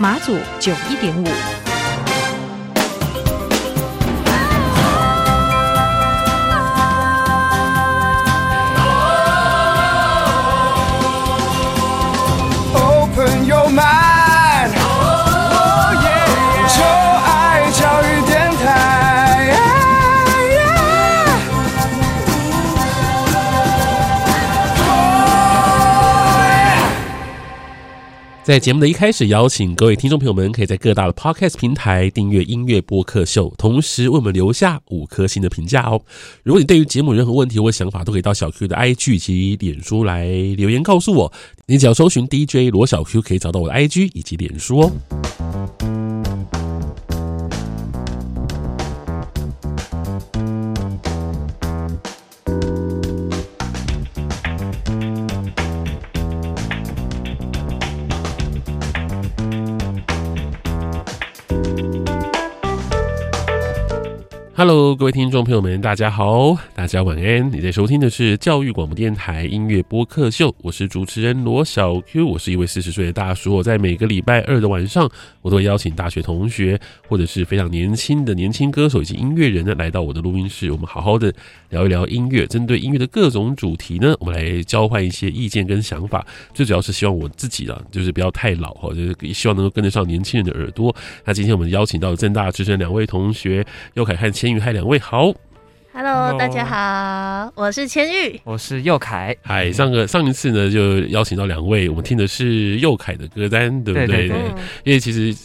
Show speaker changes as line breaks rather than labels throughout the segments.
马祖九一点五。
在节目的一开始，邀请各位听众朋友们，可以在各大的 Podcast 平台订阅音乐播客秀，同时为我们留下五颗星的评价哦。如果你对于节目任何问题或想法，都可以到小 Q 的 IG 以及脸书来留言告诉我。你只要搜寻 DJ 罗小 Q，可以找到我的 IG 以及脸书哦。Hello，各位听众朋友们，大家好，大家晚安。你在收听的是教育广播电台音乐播客秀，我是主持人罗小 Q，我是一位四十岁的大叔。我在每个礼拜二的晚上，我都会邀请大学同学或者是非常年轻的年轻歌手以及音乐人呢，来到我的录音室，我们好好的聊一聊音乐。针对音乐的各种主题呢，我们来交换一些意见跟想法。最主要是希望我自己啊，就是不要太老哈，就是希望能够跟得上年轻人的耳朵。那今天我们邀请到正大之声两位同学，又凯汉千。嗨，两位好
，Hello，大家好，我是千玉，
我是佑凯。
嗨，上个上一次呢，就邀请到两位，我们听的是佑凯的歌单，对不对？因为其实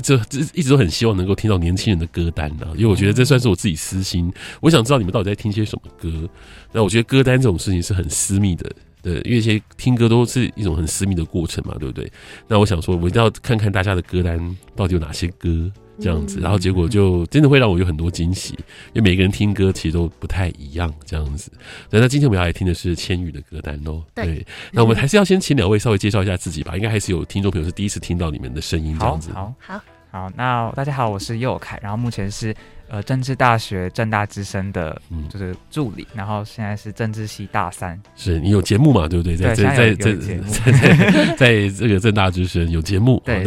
这这一直都很希望能够听到年轻人的歌单啊，因为我觉得这算是我自己私心。我想知道你们到底在听些什么歌。那我觉得歌单这种事情是很私密的，对，因为一些听歌都是一种很私密的过程嘛，对不对？那我想说，我一定要看看大家的歌单到底有哪些歌。这样子，然后结果就真的会让我有很多惊喜，因为每个人听歌其实都不太一样。这样子，那今天我们要来听的是千羽的歌单喽。对，那我们还是要先请两位稍微介绍一下自己吧，应该还是有听众朋友是第一次听到你们的声音。这样子，
好，好，好，那大家好，我是佑凯，然后目前是呃政治大学政大之声的，就是助理，然后现在是政治系大三。
是你有节目嘛？对不对？在在在在在在这个政大之声有节目。对，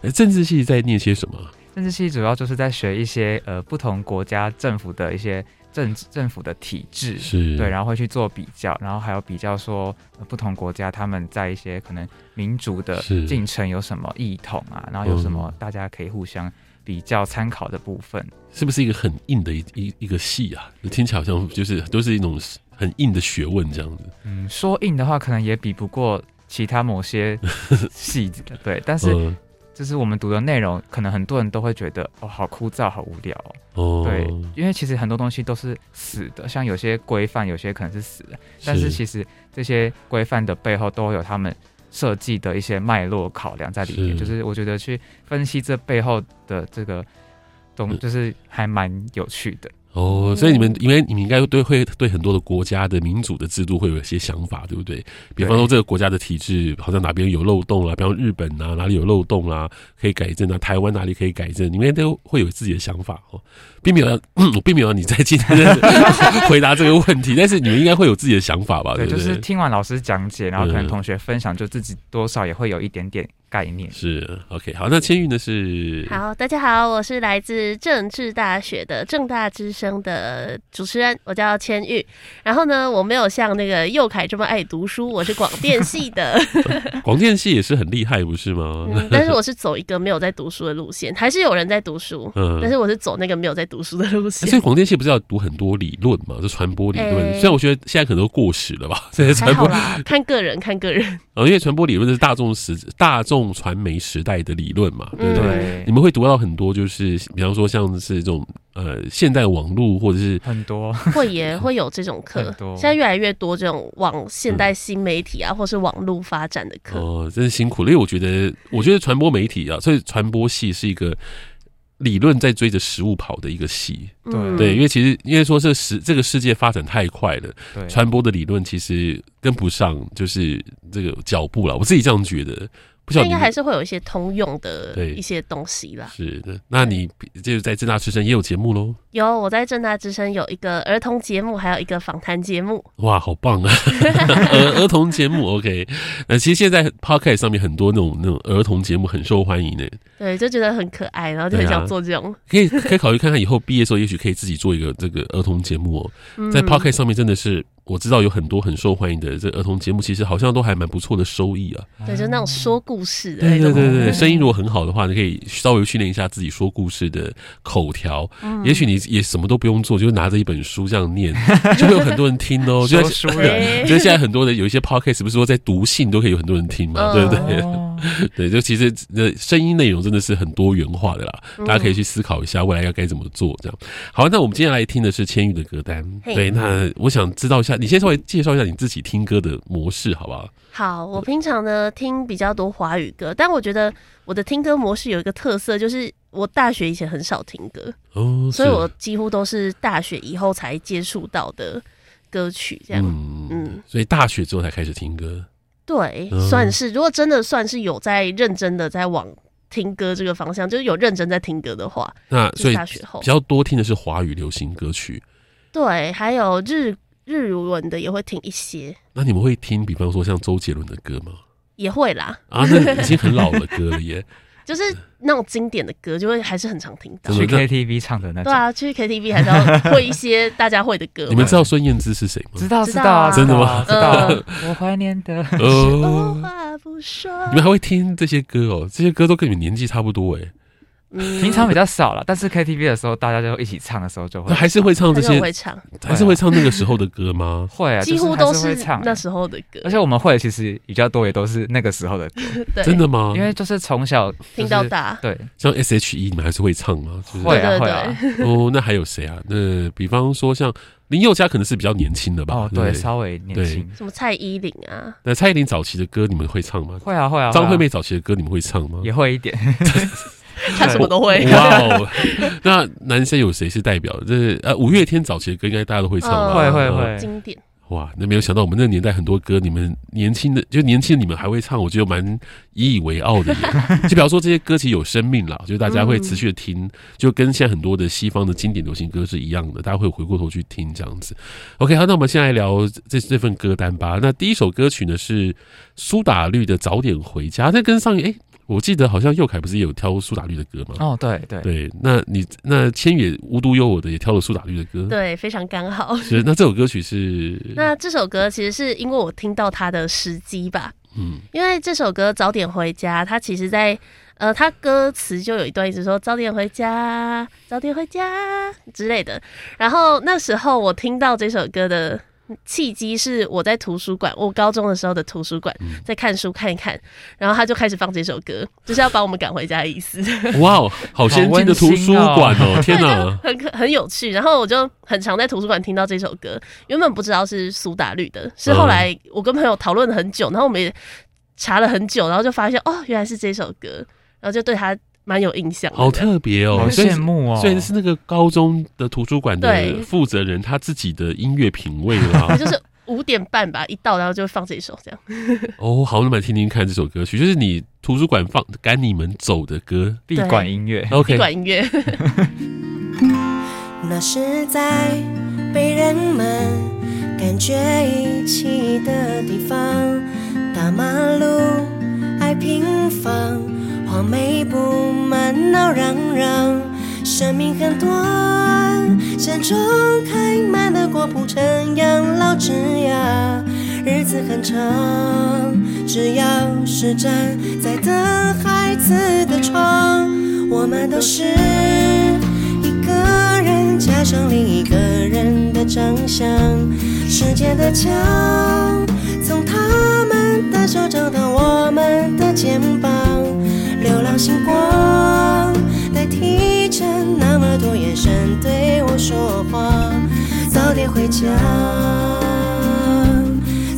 那政治系在念些什么？
政治系主要就是在学一些呃不同国家政府的一些政政府的体制，
是
对，然后会去做比较，然后还有比较说、呃、不同国家他们在一些可能民主的进程有什么异同啊，然后有什么大家可以互相比较参考的部分，
是不是一个很硬的一一一个系啊？听起来好像就是都是一种很硬的学问这样子。
嗯，说硬的话，可能也比不过其他某些系的，对，但是。嗯就是我们读的内容，可能很多人都会觉得哦，好枯燥，好无聊哦。对，因为其实很多东西都是死的，像有些规范，有些可能是死的，但是其实这些规范的背后都有他们设计的一些脉络考量在里面。就是我觉得去分析这背后的这个东，就是还蛮有趣的。
哦，所以你们因为你们应该对会对很多的国家的民主的制度会有一些想法，对不对？比方说这个国家的体制好像哪边有漏洞啊，比方日本啊哪里有漏洞啊，可以改正啊，台湾哪里可以改正，你们都会有自己的想法哦。并没有要，我并没有要你在今天 回答这个问题，但是你们应该会有自己的想法吧？对，
对，就是听完老师讲解，然后可能同学分享，就自己多少也会有一点点概念。
是 OK，好，那千玉呢是？
好，大家好，我是来自政治大学的政大之声的主持人，我叫千玉。然后呢，我没有像那个佑凯这么爱读书，我是广电系的。
广电系也是很厉害，不是吗？
嗯，但是我是走一个没有在读书的路线，还是有人在读书，嗯，但是我是走那个没有在读。书的路线，所以
广电系不是要读很多理论嘛？就传播理论，欸、虽然我觉得现在可能都过时了吧。现在传播
看个人，看个人。
哦，因为传播理论是大众时、大众众传媒时代的理论嘛，对不对？
对，
你们会读到很多，就是比方说像是这种呃现代网络或者是
很多
会也 会有这种课，现在越来越多这种往现代新媒体啊，嗯、或是网络发展的课。
哦，真是辛苦了，因为我觉得，我觉得传播媒体啊，所以传播系是一个。理论在追着实物跑的一个系，对对，因为其实因为说这世这个世界发展太快了，传播的理论其实跟不上，就是这个脚步了。我自己这样觉得。不晓得应该
还是会有一些通用的一些东西啦。
是的，那你就是在正大之声也有节目喽？
有，我在正大之声有一个儿童节目，还有一个访谈节目。
哇，好棒啊！儿儿童节目，OK。那其实现在 Podcast 上面很多那种那种儿童节目很受欢迎的。
对，就觉得很可爱，然后就很想做这种。
啊、可以可以考虑看看以后毕业的时候，也许可以自己做一个这个儿童节目哦、喔。在 Podcast 上面真的是。我知道有很多很受欢迎的这儿童节目，其实好像都还蛮不错的收益啊。
对，就那种说故事的。
对对对对，声音如果很好的话，你可以稍微训练一下自己说故事的口条。嗯。也许你也什么都不用做，就拿着一本书这样念，就会有很多人听哦。
说书人，
就 现在很多的有一些 podcast 不是说在读信都可以有很多人听嘛？对不对？对，就其实那声音内容真的是很多元化的啦。大家可以去思考一下未来要该怎么做。这样好，那我们接下来听的是千玉的歌单。对，那我想知道一下。你先稍微介绍一下你自己听歌的模式，好不好？
好，我平常呢听比较多华语歌，但我觉得我的听歌模式有一个特色，就是我大学以前很少听歌哦，所以我几乎都是大学以后才接触到的歌曲，这样嗯，嗯，
所以大学之后才开始听歌，
对，算是如果真的算是有在认真的在往听歌这个方向，就是有认真在听歌的话，
那所以大学后比较多听的是华语流行歌曲，
对，还有日。日文的也会听一些，
那你们会听，比方说像周杰伦的歌吗？
也会啦。
啊，那已经很老的歌了耶。
就是那种经典的歌，就会还是很常听到。
去 KTV 唱的那种。
对啊，去 KTV 还是要会一些大家会的歌。
你们知道孙燕姿是谁吗？
知道，知道，
真的吗？
知道。我怀念的。
哦。话不说。你们还会听这些歌哦？这些歌都跟你们年纪差不多哎。
平常比较少了，但是 KTV 的时候，大家就一起唱的时候就会，
还是会唱这些，
会唱，
还是会唱那个时候的歌吗？
会啊，
几乎都是唱那时候的歌。
而且我们会其实比较多，也都是那个时候的歌。
真的吗？
因为就是从小
听到大。
对，
像 S.H.E，你们还是会唱吗？
会啊，会啊。
哦，那还有谁啊？那比方说像林宥嘉，可能是比较年轻的吧？
哦，对，稍微年轻。
什么蔡依林啊？
那蔡依林早期的歌你们会唱吗？
会啊，会啊。
张惠妹早期的歌你们会唱吗？
也会一点。
他什么都会。
哇哦！那男生有谁是代表？这呃，五月天早期的歌应该大家都会唱吧？
会会会，
经典。
哇，那没有想到我们那个年代很多歌，你们年轻的就年轻的你们还会唱，我觉得蛮引以为傲的。就比方说这些歌其实有生命了，就大家会持续的听，就跟现在很多的西方的经典流行歌是一样的，大家会回过头去听这样子。OK，好，那我们先来聊这这份歌单吧。那第一首歌曲呢是苏打绿的《早点回家》，那跟上一哎。我记得好像佑凯不是也有挑苏打绿的歌吗？
哦，对对
对，那你那千野无独有偶的也挑了苏打绿的歌，
对，非常刚好。
是，那这首歌曲是？
那这首歌其实是因为我听到它的时机吧，嗯，因为这首歌早点回家，它其实在呃，它歌词就有一段一直说早点回家，早点回家之类的。然后那时候我听到这首歌的。契机是我在图书馆，我高中的时候的图书馆，在看书看一看，然后他就开始放这首歌，就是要把我们赶回家的意思。
哇哦，好先进的图书馆哦！天哪，
很很有趣。然后我就很常在图书馆听到这首歌，原本不知道是苏打绿的，是后来我跟朋友讨论了很久，然后我们也查了很久，然后就发现哦，原来是这首歌，然后就对他。蛮有印象，
好特别哦，好
羡慕哦。
所以是那个高中的图书馆的负责人，他自己的音乐品味啦。
就是五点半吧，一到然后就放这首这样。
哦，好，那么来听听看这首歌曲，就是你图书馆放赶你们走的歌，
闭馆音乐。
OK，闭
馆音乐。那是在被人们生命很短，山中开满了果铺成养老枝桠，日子很长，只要是站在等孩子的窗，我们都是一个人加上另一个人的长相，时间的墙从他们的手掌到我们的肩膀。
流浪星光那么多眼神对我说话。早点回家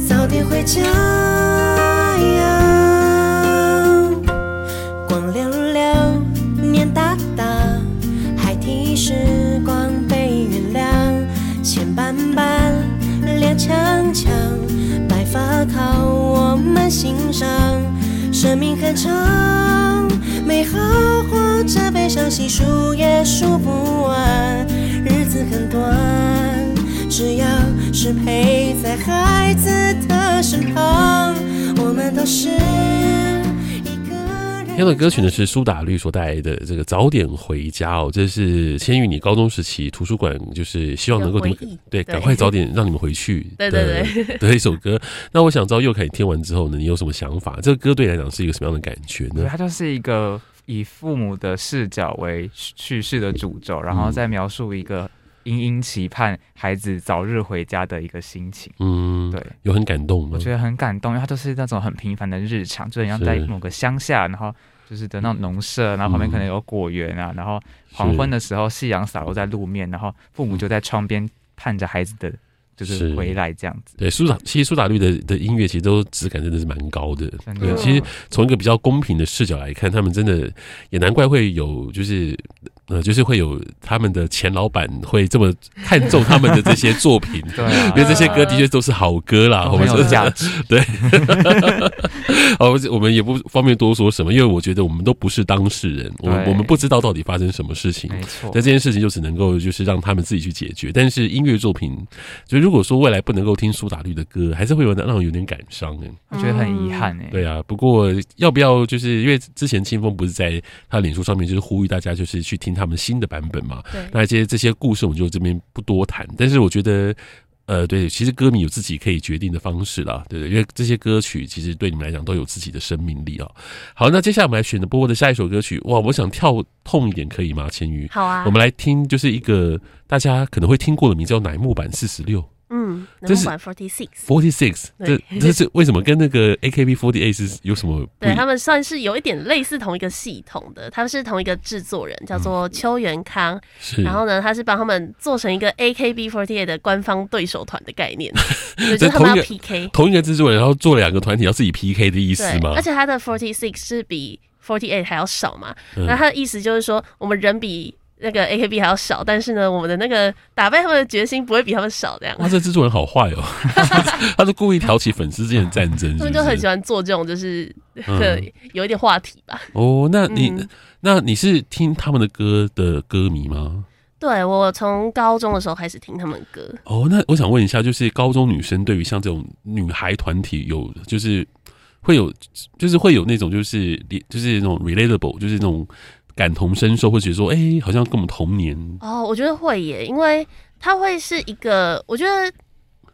早点回家呀。光亮亮面大大还提时光被原谅。牵绊绊踉跄跄白发靠我们欣赏生命很长，美好或者悲伤，细数也数不完。日子很短，只要是陪在孩子的身旁，我们都是。
听的歌曲呢是苏打绿所带来的这个早点回家哦，这是千玉你高中时期图书馆就是希望能够你们对赶快早点让你们回去 的对对对 的一首歌。那我想知道佑凯你听完之后呢，你有什么想法？这个歌对你来讲是一个什么样的感觉呢？
它就是一个以父母的视角为叙事的主轴，然后再描述一个殷殷期盼孩子早日回家的一个心情。嗯，对，
有很感动吗？
我觉得很感动，因为它就是那种很平凡的日常，就很像在某个乡下，然后就是的那种农舍，然后旁边可能有果园啊，然后黄昏的时候夕阳洒落在路面，然后父母就在窗边盼着孩子的。就是回来这样子，
对苏打，其实苏打绿的的音乐其实都质感真的是蛮高的。对，其实从一个比较公平的视角来看，他们真的也难怪会有，就是呃，就是会有他们的前老板会这么看重他们的这些作品。对，因为这些歌的确都是好歌啦，我们说价值。对，好，我们也不方便多说什么，因为我觉得我们都不是当事人，我们我们不知道到底发生什么事情。没错，那这件事情就只能够就是让他们自己去解决。但是音乐作品就。如果说未来不能够听苏打绿的歌，还是会有让人有点感伤哎，
我觉得很遗憾哎。
对啊，不过要不要就是因为之前清风不是在他脸书上面就是呼吁大家就是去听他们新的版本嘛？对，那这些这些故事我们就这边不多谈。但是我觉得，呃，对，其实歌迷有自己可以决定的方式啦，对对，因为这些歌曲其实对你们来讲都有自己的生命力啊。好，那接下来我们来选择波波的下一首歌曲，哇，我想跳痛一点可以吗？千鱼，
好啊，
我们来听就是一个大家可能会听过的名字叫乃木坂四十六。
嗯，这是 Forty Six
Forty Six，这这是为什么跟那个 AKB Forty Eight 是有什么？
对，他们算是有一点类似同一个系统的，他们是同一个制作人，叫做邱元康。是，然后呢，他是帮他们做成一个 AKB Forty Eight 的官方对手团的概念，就是他们要 PK
同一个制作人，然后做了两个团体要自己 PK 的意思吗？
而且他的 Forty Six 是比 Forty Eight 还要少嘛？那他的意思就是说，我们人比。那个 AKB 还要少，但是呢，我们的那个打败他们的决心不会比他们少，这样。
哇，这制作人好坏哦，他是故意挑起粉丝之间的战争是是？
他们就很喜欢做这种，就是 有一点话题吧。
嗯、哦，那你、嗯、那你是听他们的歌的歌迷吗？
对，我从高中的时候开始听他们歌。
哦，那我想问一下，就是高中女生对于像这种女孩团体有，就是会有，就是会有那种，就是就是那种 relatable，就是那种。感同身受，会觉得说，哎、欸，好像跟我们同年
哦。我觉得会耶，因为他会是一个，我觉得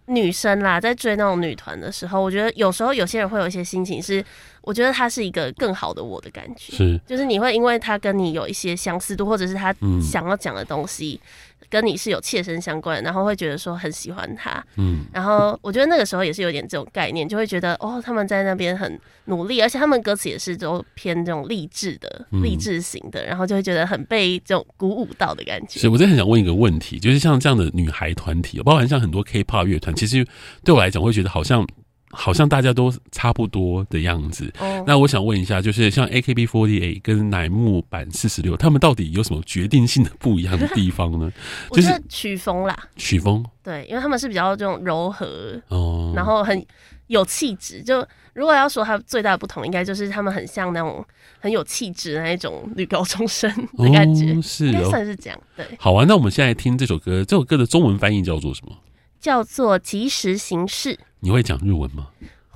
女生啦，在追那种女团的时候，我觉得有时候有些人会有一些心情是，我觉得他是一个更好的我的感觉，是，就是你会因为他跟你有一些相似度，或者是他想要讲的东西。嗯跟你是有切身相关，然后会觉得说很喜欢他，嗯，然后我觉得那个时候也是有点这种概念，就会觉得哦，他们在那边很努力，而且他们歌词也是都偏这种励志的、励志型的，然后就会觉得很被这种鼓舞到的感觉。
所以我真的很想问一个问题，就是像这样的女孩团体，包含像很多 K-pop 乐团，其实对我来讲，会觉得好像。好像大家都差不多的样子。Oh. 那我想问一下，就是像 AKB48 跟乃木坂四十六，他们到底有什么决定性的不一样的地方呢？就是
曲风啦，
曲风。
对，因为他们是比较这种柔和哦，oh. 然后很有气质。就如果要说它最大的不同，应该就是他们很像那种很有气质的那一种女高中生的感觉，oh, 是、哦，应该算是这样。对，
好啊，那我们现在听这首歌，这首歌的中文翻译叫做什么？
叫做及时行事。
你会讲日文吗？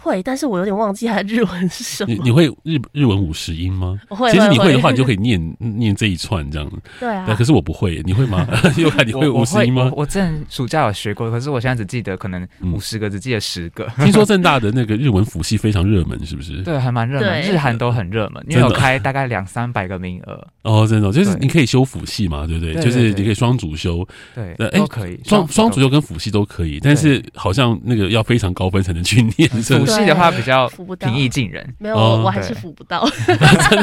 会，但是我有点忘记它的日文是什么。
你你会日日文五十音吗？
会。
其实你会的话，你就可以念念这一串这样子。对啊。可是我不会，你会吗？又看你会五十音吗？
我之前暑假有学过，可是我现在只记得可能五十个，只记得十个。
听说正大的那个日文辅系非常热门，是不是？
对，还蛮热门，日韩都很热门，因为有开大概两三百个名额。
哦，真的，就是你可以修辅系嘛，对不对？就是你可以双主修。
对，都可以。
双双主修跟辅系都可以，但是好像那个要非常高分才能去念。
辅系的话比较。平易近人，
没有，我还是扶不到，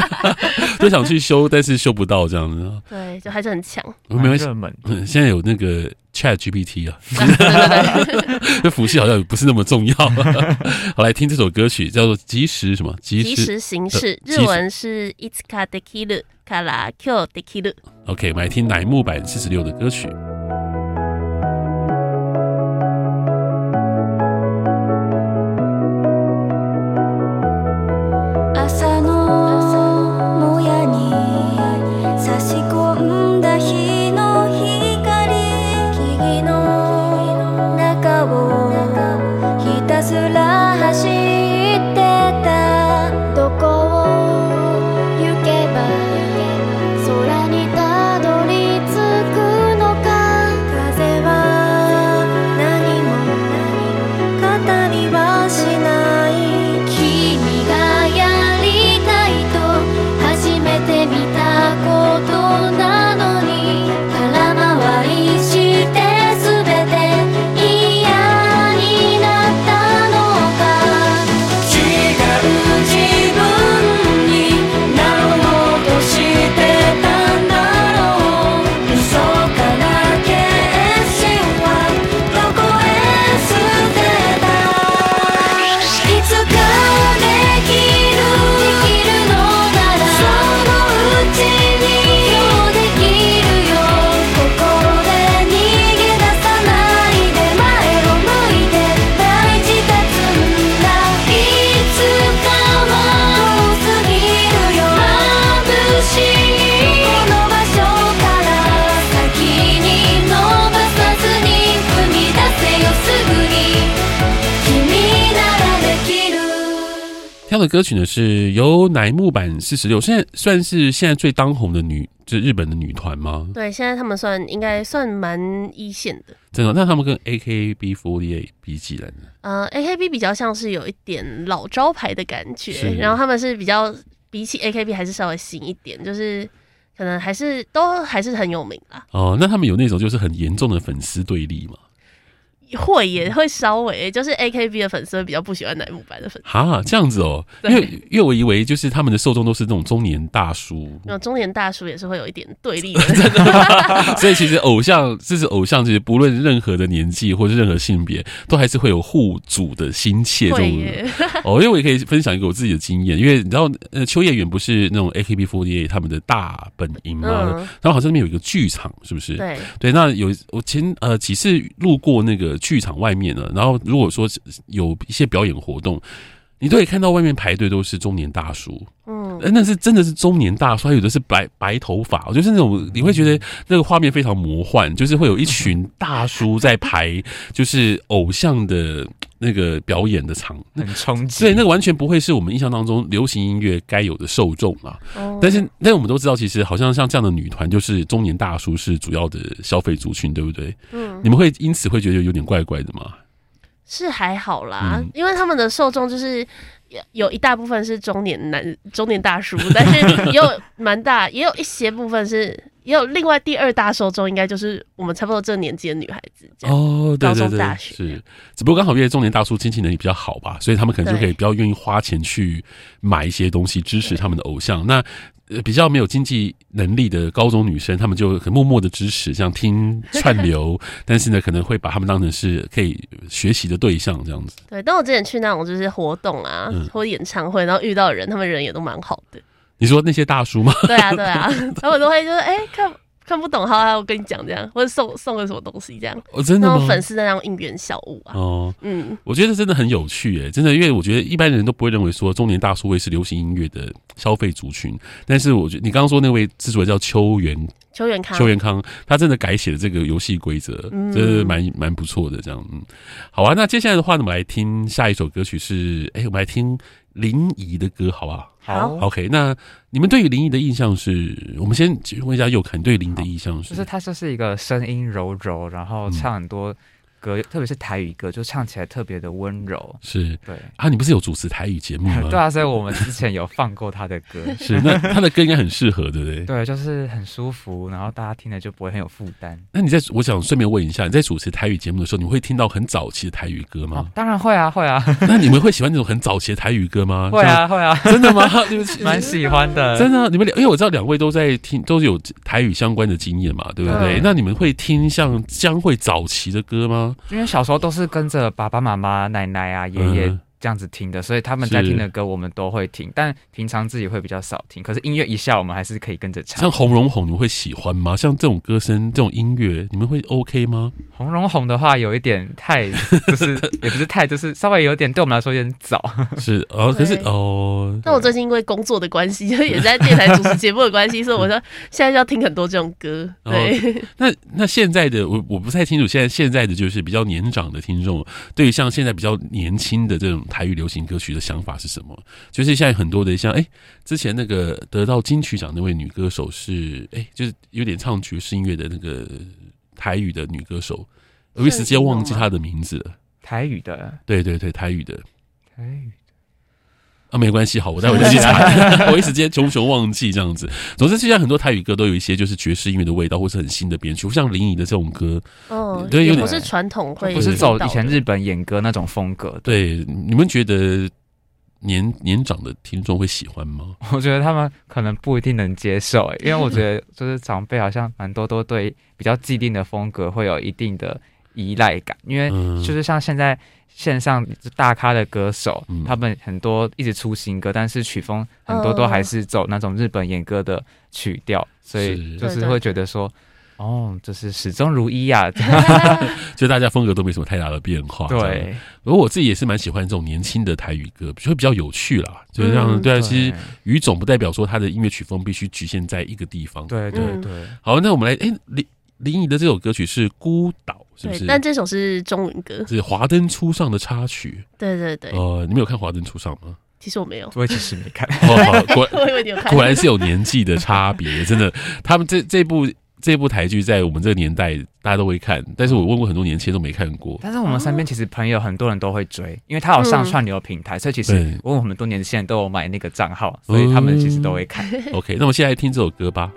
就 想去修，但是修不到这样子。
对，就还是很强，
没有热门。现在有那个 Chat GPT 啊，这辅系好像也不是那么重要。好，来听这首歌曲，叫做《及时什么
及时行事》，日文是 Itsuka Dekiru Kara Kyou Dekiru。
OK，我们来听乃木坂四十六的歌曲。这样的歌曲呢，是由乃木坂四十六，现在算是现在最当红的女，就是日本的女团吗？
对，现在他们算应该算蛮一线的。
真的？那他们跟 AKB48 比起来呢？
呃，AKB 比较像是有一点老招牌的感觉，然后他们是比较比起 AKB 还是稍微新一点，就是可能还是都还是很有名啦。
哦，那他们有那种就是很严重的粉丝对立吗？
会也会稍微，就是 A K B 的粉丝会比较不喜欢乃木坂的粉丝。
哈，这样子哦，因为因为我以为就是他们的受众都是那种中年大叔，
那中年大叔也是会有一点对立的。
所以其实偶像，这是偶像，其实不论任何的年纪或是任何性别，都还是会有护主的心切。这种哦，因为我也可以分享一个我自己的经验，因为你知道，呃，秋叶原不是那种 A K B forty eight 他们的大本营吗？嗯、然后好像那边有一个剧场，是不是？
对
对，那有我前呃几次路过那个。剧场外面呢，然后如果说有一些表演活动，你都可以看到外面排队都是中年大叔，嗯，那是真的是中年大叔，还有的是白白头发，就是那种你会觉得那个画面非常魔幻，就是会有一群 大叔在排，就是偶像的那个表演的场，
很冲击，
对，那个完全不会是我们印象当中流行音乐该有的受众啊。但是，但我们都知道，其实好像像这样的女团，就是中年大叔是主要的消费族群，对不对？嗯，你们会因此会觉得有点怪怪的吗？
是还好啦，嗯、因为他们的受众就是有一大部分是中年男、中年大叔，但是也有蛮大，也有一些部分是，也有另外第二大受众，应该就是我们差不多这个年纪的女孩子。哦，对对对，
是，只不过刚好因为中年大叔经济能力比较好吧，所以他们可能就可以比较愿意花钱去买一些东西支持他们的偶像。那。呃，比较没有经济能力的高中女生，她们就很默默的支持，像听串流，但是呢，可能会把他们当成是可以学习的对象这样子。
对，但我之前去那种就是活动啊，嗯、或演唱会，然后遇到的人，他们人也都蛮好的。
你说那些大叔吗？
对啊，对啊，他们都会就是哎、欸、看。看不懂，好，好，我跟你讲这样，或者送送个什么东西这样。
哦，真的
粉丝在那种应援小物啊。
哦，嗯，我觉得真的很有趣诶，真的，因为我觉得一般人都不会认为说中年大叔会是流行音乐的消费族群，但是我觉得你刚刚说那位制作人叫邱元
邱元康，
邱元康，他真的改写了这个游戏规则，嗯，真的蛮蛮不错的这样。嗯，好啊，那接下来的话呢，我们来听下一首歌曲是，哎，我们来听林怡的歌，好不好？
好
，OK。那你们对于林怡的印象是？我们先问一下佑凯，对林沂的印象是？
就是他就是一个声音柔柔，然后唱很多歌，特别是台语歌，就唱起来特别的温柔。
是，
对
啊，你不是有主持台语节目吗？
对啊，所以我们之前有放过他的歌。
是，那他的歌应该很适合，对不对？
对，就是很舒服，然后大家听了就不会很有负担。
那你在，我想顺便问一下，你在主持台语节目的时候，你会听到很早期的台语歌吗？
哦、当然会啊，会啊。
那你们会喜欢那种很早期的台语歌吗？
会啊，会啊。
真的吗？你们
蛮喜欢的。
真的，你们两，因为我知道两位都在听，都是有台语相关的经验嘛，对不对？对，那你们会听像将会早期的歌吗？
因为小时候都是跟着爸爸妈妈、奶奶啊、爷爷。嗯这样子听的，所以他们在听的歌我们都会听，但平常自己会比较少听。可是音乐一下，我们还是可以跟着唱。
像《红绒红》，你们会喜欢吗？像这种歌声、这种音乐，你们会 OK 吗？
《红绒红》的话，有一点太，就是 也不是太，就是稍微有点对我们来说有点早。
是哦，可是哦，
那我最近因为工作的关系，就也在电台主持节目的关系，所以我说现在就要听很多这种歌。对，哦、
那那现在的我我不太清楚，现在现在的就是比较年长的听众，对于像现在比较年轻的这种。台语流行歌曲的想法是什么？就是现在很多的像哎、欸，之前那个得到金曲奖那位女歌手是哎、欸，就是有点唱爵士音乐的那个台语的女歌手，我一时间忘记她的名字了。
台语的，
对对对，台语的，
台语
啊，没关系，好，我待会再去查。我一时间熊熊忘记这样子。总之，现在很多台语歌都有一些就是爵士音乐的味道，或是很新的编曲，像林沂的这种歌，
嗯，对，有点不是传统会，
不是走以前日本演歌那种风格。
对，你们觉得年年长的听众会喜欢吗？
我觉得他们可能不一定能接受，因为我觉得就是长辈好像蛮多都对比较既定的风格会有一定的依赖感，因为就是像现在。线上大咖的歌手，嗯、他们很多一直出新歌，但是曲风很多都还是走那种日本演歌的曲调，哦、所以就是会觉得说，哦，就是始终如一呀、啊，
就大家风格都没什么太大的变化。
对，
而我自己也是蛮喜欢这种年轻的台语歌，就会比较有趣啦。就这样，对啊，其实语种不代表说他的音乐曲风必须局限在一个地方。
对对对。
好，那我们来，哎、欸，林林沂的这首歌曲是《孤岛》。是不是？
但这首是中文歌，
是《华灯初上》的插曲。
对对对，
呃，你们有看《华灯初上》吗？
其实我没有，
我也其实没看。
哦，果然，
我以为你有看。
果然是有年纪的差别，真的。他们这这部这部台剧在我们这个年代大家都会看，但是我问过很多年轻人都没看过。
但是我们身边其实朋友很多人都会追，因为他有上串流平台，所以其实问我们很多年轻人都有买那个账号，所以他们其实都会看。
OK，那我们现在来听这首歌吧。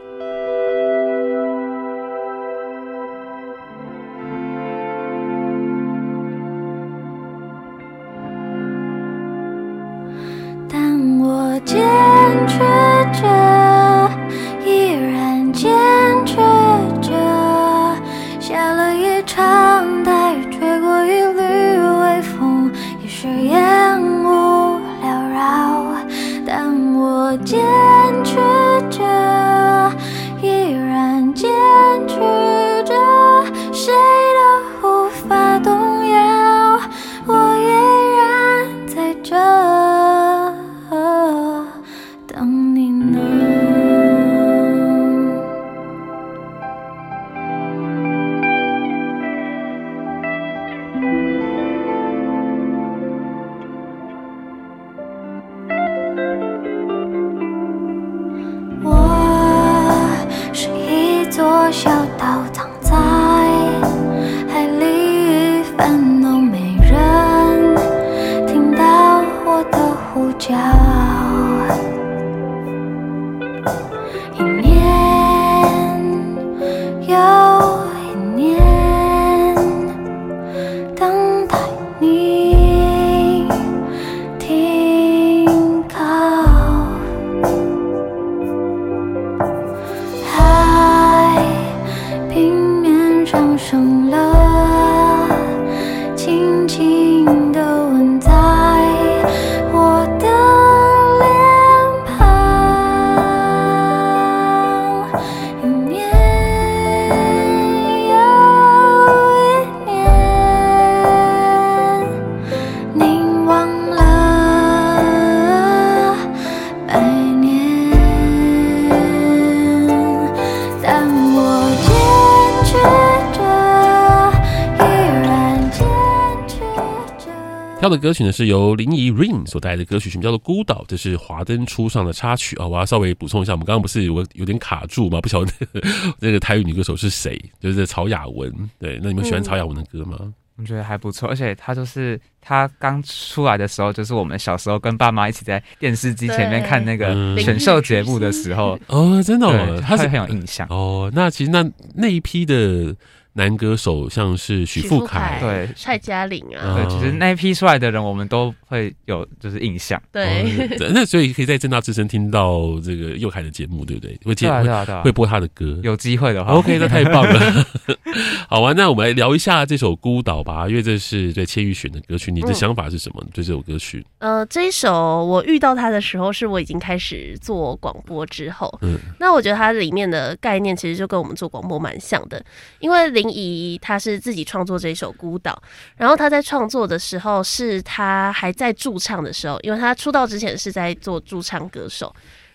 的歌曲呢，是由林怡 Ring 所带来的歌曲，什么叫做《孤岛》，这是华灯初上的插曲啊！我要稍微补充一下，我们刚刚不是有有点卡住吗？不晓得那个那个台语女歌手是谁？就是曹雅雯。对，那你们喜欢曹雅雯的歌吗？
我觉得还不错，而且他就是他刚出来的时候，就是我们小时候跟爸妈一起在电视机前面看那个选秀节目的时候。
哦，真的哦，他是
很有印象
哦。那其实那那一批的。男歌手像是许富凯，
对
蔡嘉玲啊，
对，其实那一批出来的人，我们都会有就是印象。
对，
那所以可以在正大之声听到这个佑凯的节目，对不对？会接会会播他的歌，
有机会的话
，OK，那太棒了。好啊，那我们来聊一下这首《孤岛》吧，因为这是对千玉选的歌曲。你的想法是什么？对这首歌曲？
呃，这一首我遇到他的时候，是我已经开始做广播之后。嗯，那我觉得它里面的概念其实就跟我们做广播蛮像的，因为林。怡他是自己创作这一首《孤岛》，然后他在创作的时候是他还在驻唱的时候，因为他出道之前是在做驻唱歌手。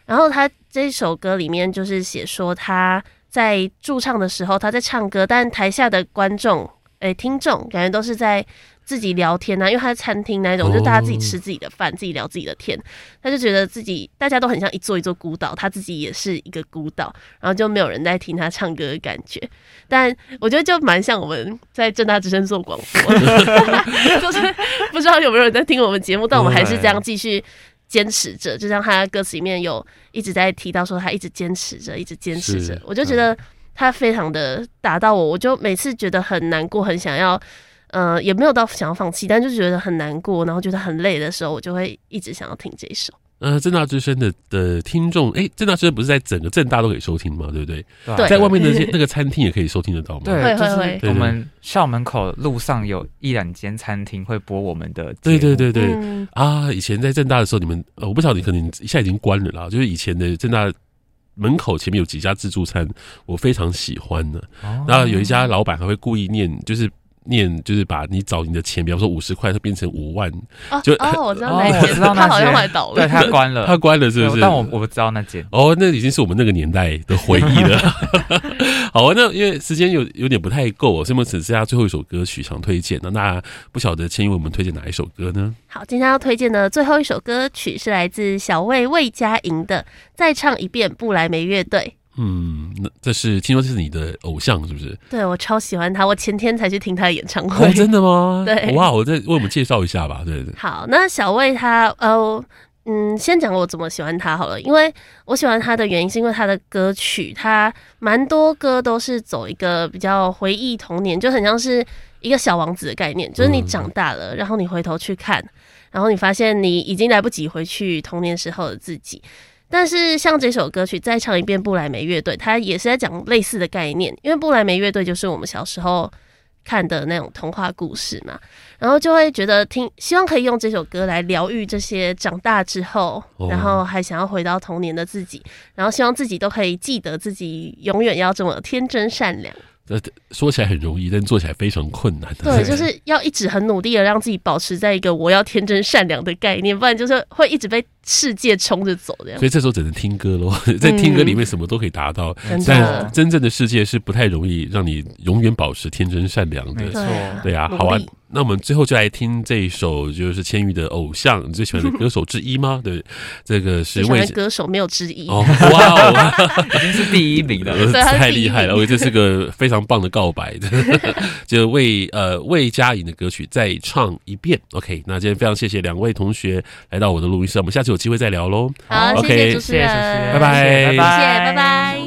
然后他这首歌里面就是写说他在驻唱的时候他在唱歌，但台下的观众诶听众感觉都是在。自己聊天呐、啊，因为他在餐厅那一种，就大家自己吃自己的饭，自己聊自己的天。他就觉得自己大家都很像一座一座孤岛，他自己也是一个孤岛，然后就没有人在听他唱歌的感觉。但我觉得就蛮像我们在正大之声做广播，就是不知道有没有人在听我们节目，但我们还是这样继续坚持着。就像他歌词里面有一直在提到说，他一直坚持着，一直坚持着。我就觉得他非常的打到我，我就每次觉得很难过，很想要。呃，也没有到想要放弃，但就觉得很难过，然后觉得很累的时候，我就会一直想要听这一首。
呃，正大之声的的听众，哎、欸，政大之声不是在整个正大都可以收听吗？对不对？
对，
在外面的 那些那个餐厅也可以收听得到吗？
对，
会会
会。我们校门口路上有一两间餐厅会播我们的。
对对对对、嗯、啊！以前在正大的时候，你们呃，我不晓得你可能现在已经关了啦。就是以前的正大门口前面有几家自助餐，我非常喜欢的。哦、然后有一家老板还会故意念，就是。念就是把你找你的钱，比方说五十块，它变成五万，就
哦，我知道那间，我知道那间，他好像快倒了，
对，他 关了，
他关了，是不是？
但我我不知道那间，
哦，那已经是我们那个年代的回忆了。好啊，那因为时间有有点不太够，所以我们只剩下最后一首歌曲想推荐。那那不晓得千玉为我们推荐哪一首歌呢？
好，今天要推荐的最后一首歌曲是来自小魏魏佳莹的《再唱一遍布莱梅乐队》。
嗯，那这是听说这是你的偶像是不是？
对，我超喜欢他，我前天才去听他的演唱会。
哦，真的吗？
对，
哇，我再为我们介绍一下吧。对对。
好，那小魏他呃嗯，先讲我怎么喜欢他好了，因为我喜欢他的原因是因为他的歌曲，他蛮多歌都是走一个比较回忆童年，就很像是一个小王子的概念，就是你长大了，嗯、然后你回头去看，然后你发现你已经来不及回去童年时候的自己。但是像这首歌曲再唱一遍，布莱梅乐队，它也是在讲类似的概念，因为布莱梅乐队就是我们小时候看的那种童话故事嘛，然后就会觉得听，希望可以用这首歌来疗愈这些长大之后，然后还想要回到童年的自己，然后希望自己都可以记得自己永远要这么天真善良。
呃，说起来很容易，但做起来非常困难。
对，就是要一直很努力的让自己保持在一个我要天真善良的概念，不然就是会一直被。世界冲着走的，
所以这时候只能听歌喽。在听歌里面，什么都可以达到，嗯，但真正的世界是不太容易让你永远保持天真善良的。没错，对啊，好啊。那我们最后就来听这一首，就是千玉的偶像，你最喜欢的歌手之一吗？对，这个是魏
歌手没有之一
哦，哇哦，
已经是第一名了，
太厉害了！我觉得这是个非常棒的告白，就为呃魏佳莹的歌曲再唱一遍。OK，那今天非常谢谢两位同学来到我的录音室，我们下次有机会再聊喽。
好，OK，谢谢主持人，
拜拜，
谢谢，拜拜。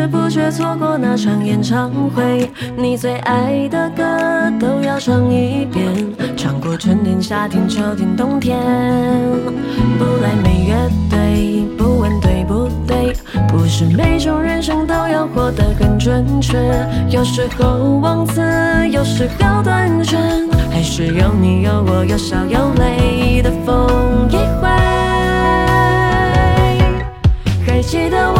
不知不觉错过那场演唱会，你最爱的歌都要唱一遍，唱过春天、夏天、秋天、冬天。不来梅乐队，不问对不对，不是每种人生都要活得很准确，有时候忘词，有时候断句，还是有你有我有笑有泪的风一回，还记得我。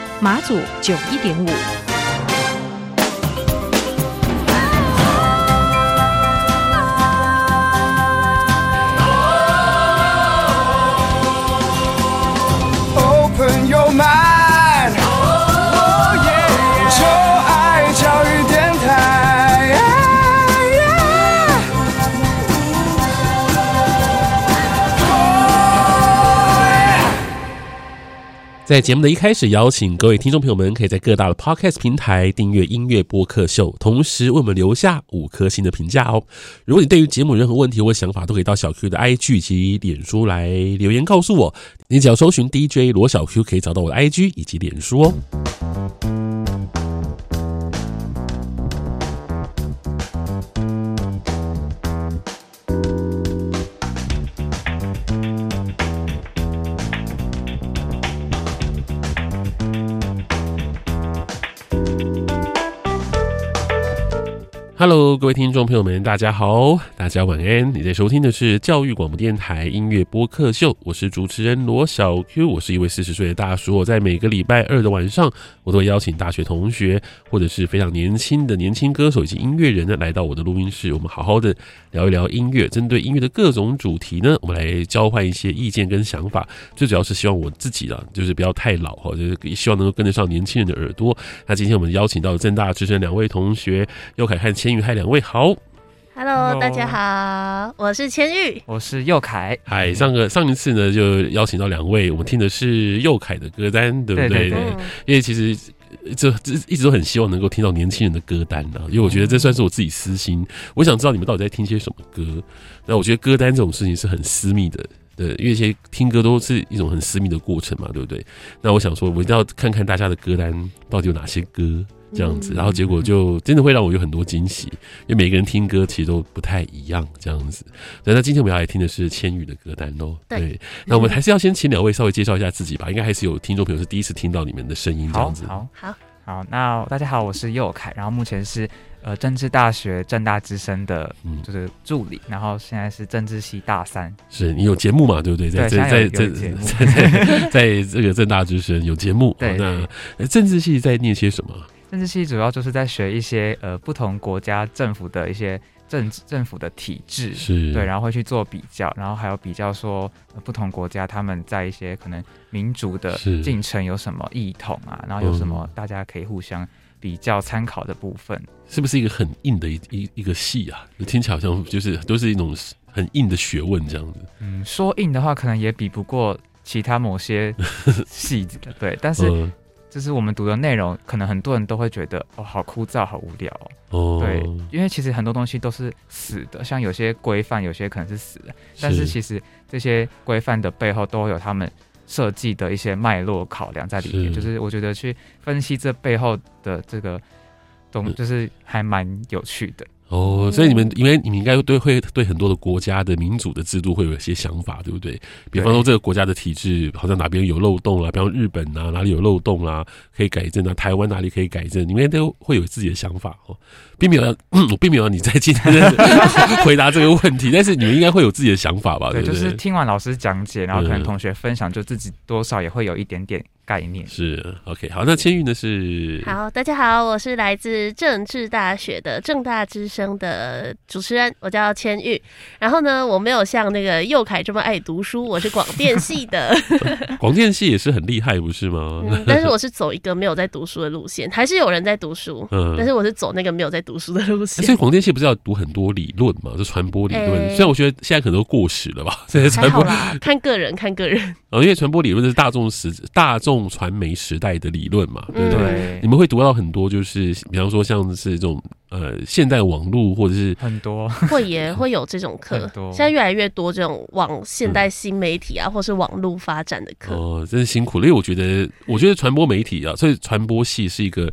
马祖九一点五。
在节目的一开始，邀请各位听众朋友们，可以在各大的 Podcast 平台订阅音乐播客秀，同时为我们留下五颗星的评价哦。如果你对于节目任何问题或想法，都可以到小 Q 的 IG 及脸书来留言告诉我。你只要搜寻 DJ 罗小 Q，可以找到我的 IG 以及脸书哦。Hello，各位听众朋友们，大家好，大家晚安。你在收听的是教育广播电台音乐播客秀，我是主持人罗小 Q，我是一位四十岁的大叔。我在每个礼拜二的晚上，我都会邀请大学同学或者是非常年轻的年轻歌手以及音乐人呢，来到我的录音室，我们好好的聊一聊音乐。针对音乐的各种主题呢，我们来交换一些意见跟想法。最主要是希望我自己啊，就是不要太老哈，就是希望能够跟得上年轻人的耳朵。那今天我们邀请到正大之声两位同学，宥凯和千。嗨，两位好
，Hello，大家好，我是千玉，
我是佑凯。
嗨，上个上一次呢，就邀请到两位，我们听的是佑凯的歌单，对不对？对，对，对，因为其实这这一直都很希望能够听到年轻人的歌单啊，因为我觉得这算是我自己私心。我想知道你们到底在听些什么歌。那我觉得歌单这种事情是很私密的，对，因为一些听歌都是一种很私密的过程嘛，对不对？那我想说，我一定要看看大家的歌单到底有哪些歌。这样子，然后结果就真的会让我有很多惊喜，因为每个人听歌其实都不太一样。这样子，那今天我们要来听的是千羽的歌单哦。对，那我们还是要先请两位稍微介绍一下自己吧，应该还是有听众朋友是第一次听到你们的声音。这样子，
好好好，那大家好，我是佑凯，然后目前是呃政治大学政大之声的，就是助理，然后现在是政治系大三。
是你有节目嘛？对不对？在在在在在在这个政大之声有节目。对，那政治系在念些什么？
政治系主要就是在学一些呃不同国家政府的一些政治政府的体制，
是
对，然后会去做比较，然后还有比较说、呃、不同国家他们在一些可能民主的进程有什么异同啊，然后有什么大家可以互相比较参考的部分，
是不是一个很硬的一一一个系啊？听起来好像就是都是一种很硬的学问这样子。
嗯，说硬的话可能也比不过其他某些 系的，对，但是。嗯就是我们读的内容，可能很多人都会觉得哦，好枯燥，好无聊哦。Oh. 对，因为其实很多东西都是死的，像有些规范，有些可能是死的，但是其实这些规范的背后都有他们设计的一些脉络考量在里面。是就是我觉得去分析这背后的这个东，就是还蛮有趣的。
哦，所以你们因为你们应该对会对很多的国家的民主的制度会有一些想法，对不对？比方说这个国家的体制好像哪边有漏洞啊，比方日本啊哪里有漏洞啊，可以改正啊，台湾哪里可以改正，你们都会有自己的想法哦，并没有并没有要你在今天 回答这个问题，但是你们应该会有自己的想法吧？对，对，
就是听完老师讲解，然后可能同学分享，就自己多少也会有一点点。概念
是 OK，好，那千玉呢是？
好，大家好，我是来自政治大学的政大之声的主持人，我叫千玉。然后呢，我没有像那个佑凯这么爱读书，我是广电系的。
广电系也是很厉害，不是吗？
嗯，但是我是走一个没有在读书的路线，还是有人在读书，嗯，但是我是走那个没有在读书的路线。
所以广电系不是要读很多理论嘛？就传播理论，欸、虽然我觉得现在可能都过时了吧。现在传播
看个人，看个人。
哦，因为传播理论是大众时大众传媒时。代的理论嘛，对不对？对，你们会读到很多，就是比方说像是这种呃现代网络，或者是
很多
会也 会有这种课，现在越来越多这种往现代新媒体啊，嗯、或是网络发展的课。
哦，真是辛苦了，因为我觉得，我觉得传播媒体啊，所以传播系是一个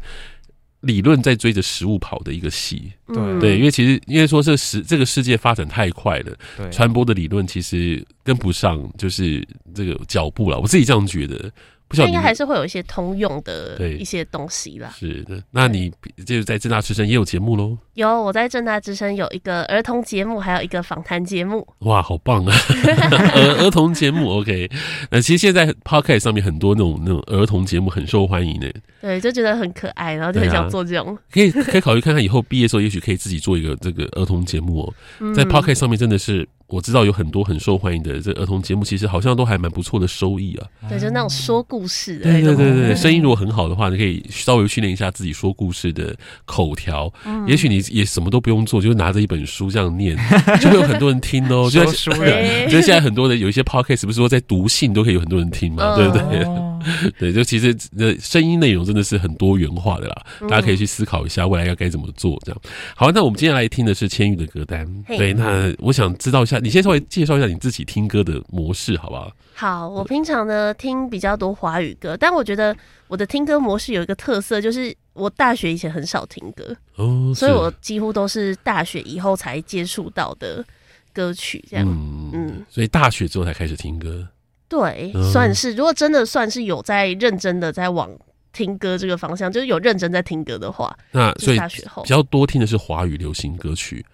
理论在追着实物跑的一个戏。
对
对，因为其实因为说这世这个世界发展太快了，
对，
传播的理论其实跟不上，就是这个脚步了。我自己这样觉得。不晓得，
应该还是会有一些通用的一些东西啦。
是的，那你就是在正大之声也有节目喽？
有，我在正大之声有一个儿童节目，还有一个访谈节目。
哇，好棒啊！儿儿童节目，OK。那其实现在 Podcast 上面很多那种那种儿童节目很受欢迎呢。
对，就觉得很可爱，然后就很想做这种。
啊、可以 可以考虑看看以后毕业的时候，也许可以自己做一个这个儿童节目哦、喔。在 Podcast 上面真的是。我知道有很多很受欢迎的这儿童节目，其实好像都还蛮不错的收益啊。
对，就那种说故事的。
对对对对，声音如果很好的话，你可以稍微训练一下自己说故事的口条。也许你也什么都不用做，就拿着一本书这样念，就会有很多人听哦。就
书人，
就现在很多的有一些 podcast 不是说在读信都可以有很多人听嘛？对不对？对，就其实那声音内容真的是很多元化的啦。大家可以去思考一下未来要该怎么做。这样好，那我们接下来听的是千玉的歌单。对，那我想知道一下。你先稍微介绍一下你自己听歌的模式，好不好？
好，我平常呢听比较多华语歌，但我觉得我的听歌模式有一个特色，就是我大学以前很少听歌哦，所以我几乎都是大学以后才接触到的歌曲，这样嗯，嗯，
所以大学之后才开始听歌，
对，算是如果真的算是有在认真的在往听歌这个方向，就是有认真在听歌的话，
那所以大学后比较多听的是华语流行歌曲，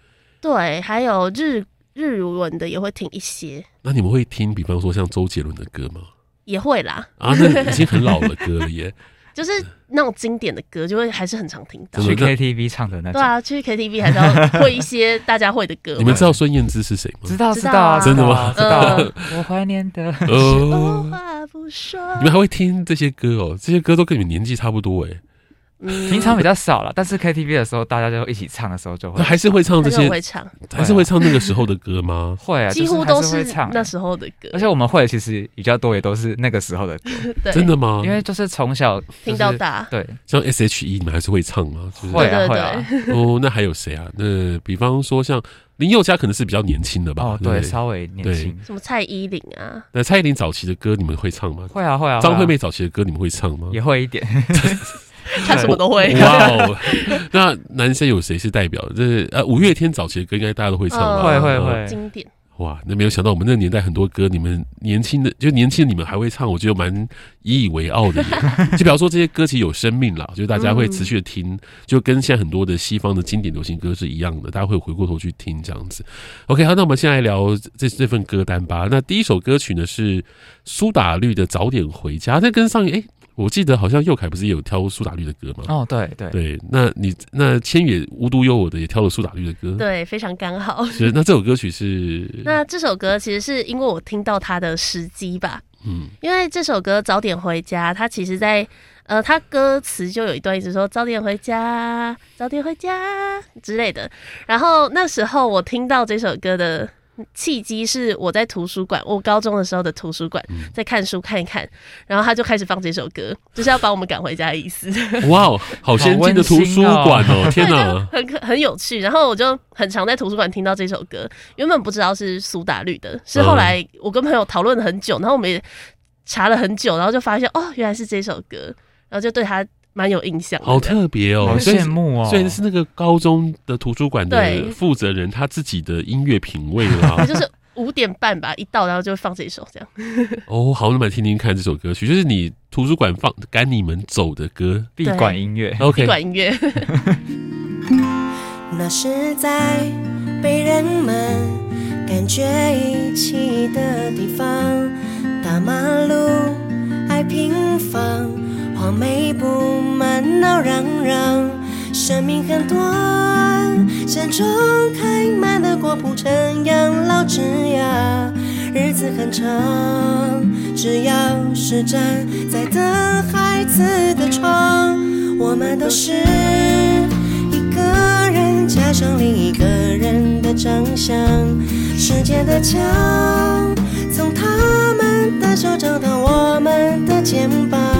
对，还有日。日文的也会听一些，
那你们会听，比方说像周杰伦的歌吗？
也会啦。
啊，那已经很老的歌了耶。
就是那种经典的歌，就会还是很常听到。
去 KTV 唱的那种。
对啊，去 KTV 还是要会一些大家会的歌。
你们知道孙燕姿是谁吗？
知道，知道啊，
真的吗？
知道。我怀念的。
哦。话不说。
你们还会听这些歌哦？这些歌都跟你们年纪差不多哎。
平常比较少了，但是 KTV 的时候，大家就一起唱的时候就会，
还是会唱这些，
会唱，
还是会唱那个时候的歌吗？
会啊，
几乎都是唱那时候的歌，
而且我们会其实比较多，也都是那个时候的歌。
真的吗？
因为就是从小
听到大，
对，
像 S.H.E 你们还是会唱吗？
会啊，会啊。
哦，那还有谁啊？那比方说像林宥嘉，可能是比较年轻的吧？
哦，对，稍微年轻。
什么蔡依林啊？
那蔡依林早期的歌你们会唱吗？
会啊，会啊。
张惠妹早期的歌你们会唱吗？
也会一点。
他什么都会。
哇哦！那男生有谁是代表？这呃，五月天早期的歌应该大家都会唱吧？
会会会，
经典。
哇，那没有想到我们那个年代很多歌，你们年轻的就年轻的你们还会唱，我觉得蛮引以为傲的。就比方说这些歌其实有生命啦，就大家会持续的听，就跟现在很多的西方的经典流行歌是一样的，大家会回过头去听这样子。OK，好，那我们现在来聊这这份歌单吧。那第一首歌曲呢是苏打绿的《早点回家》，那跟上一哎。我记得好像佑凯不是也有挑苏打绿的歌吗？
哦，对对
对，那你那千也无独有偶的也挑了苏打绿的歌，
对，非常刚好。
是，那这首歌曲是？
那这首歌其实是因为我听到它的时机吧，嗯，因为这首歌早点回家，它其实在呃，它歌词就有一段一直说早点回家，早点回家之类的。然后那时候我听到这首歌的。契机是我在图书馆，我高中的时候的图书馆，在看书看一看，然后他就开始放这首歌，就是要把我们赶回家的意思。
哇哦，好先进的图书馆哦！天哪，
很很有趣。然后我就很常在图书馆听到这首歌，原本不知道是苏打绿的，是后来我跟朋友讨论了很久，然后我们也查了很久，然后就发现哦，原来是这首歌，然后就对他。蛮有印象，
好特别哦，好
羡慕哦。
所以是那个高中的图书馆的负责人，他自己的音乐品味啦。
就是五点半吧，一到然后就放这首这样。
哦，好，那么来听听看这首歌曲，就是你图书馆放赶你们走的歌，
闭馆音乐。
OK，
闭馆音乐。
那是在被人们感觉遗弃的地方，大马路房。黄梅布满闹嚷嚷，生命很短，山中开满了果铺成养老枝桠，日子很长，只要是站在等孩子的窗，我们都是一个人加上另一个人的长相，时间的墙从他们的手掌到我们的肩膀。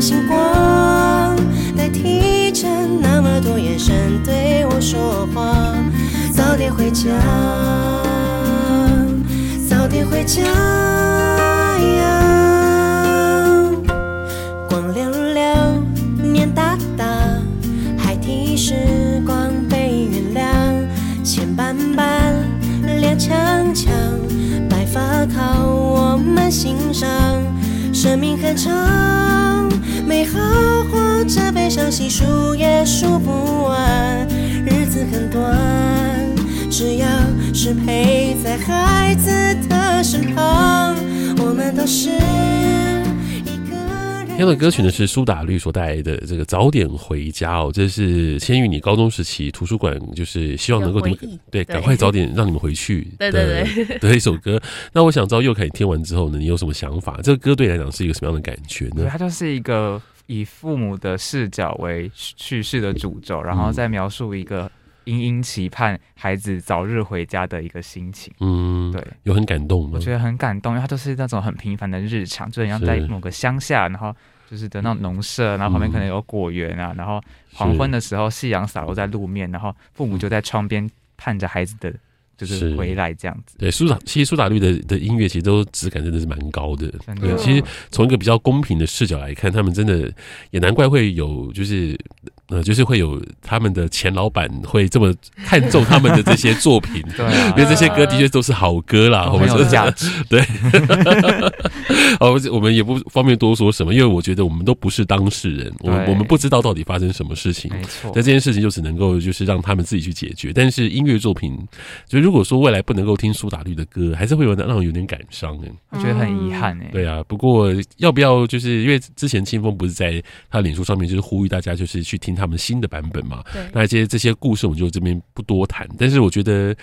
星光代替着那么多眼神对我说话早点回家早点回家呀。光亮亮年大大海提时光被原谅。牵绊绊踉跄跄白发靠我们欣赏生命很长，美好或者悲伤，细数也数不完。日子很短，只要是陪在孩子的身旁，我们都是。
听的歌曲呢是苏打绿所带来的这个早点回家哦，这是千玉你高中时期图书馆就是希望能够对赶快早点让你们回去的对对对的一首歌。那我想知道佑凯你听完之后呢，你有什么想法？这个歌对你来讲是一个什么样的感觉呢？
它就是一个以父母的视角为叙事的主轴，然后再描述一个殷殷期盼孩子早日回家的一个心情。嗯，对，
有很感动吗？
我觉得很感动，因为它就是那种很平凡的日常，就很像在某个乡下，然后。就是的那种农舍，然后旁边可能有果园啊，嗯、然后黄昏的时候，夕阳洒落在路面，然后父母就在窗边盼着孩子的，就是回来这样子。
对，苏打其实苏打绿的的音乐其实都质感真的是蛮高的。对，其实从一个比较公平的视角来看，他们真的也难怪会有就是。呃，就是会有他们的前老板会这么看重他们的这些作品，对、啊，因为这些歌的确都是好歌啦。我们说价 值，对。哦，我们也不方便多说什么，因为我觉得我们都不是当事人，我们我们不知道到底发生什么事情。没错，那这件事情就只能够就是让他们自己去解决。但是音乐作品，就如果说未来不能够听苏打绿的歌，还是会有让人有点感伤哎，
我觉得很遗憾哎。
对啊，不过要不要就是因为之前清风不是在他脸书上面就是呼吁大家就是去听。他们新的版本嘛，那这些这些故事我们就这边不多谈。但是我觉得，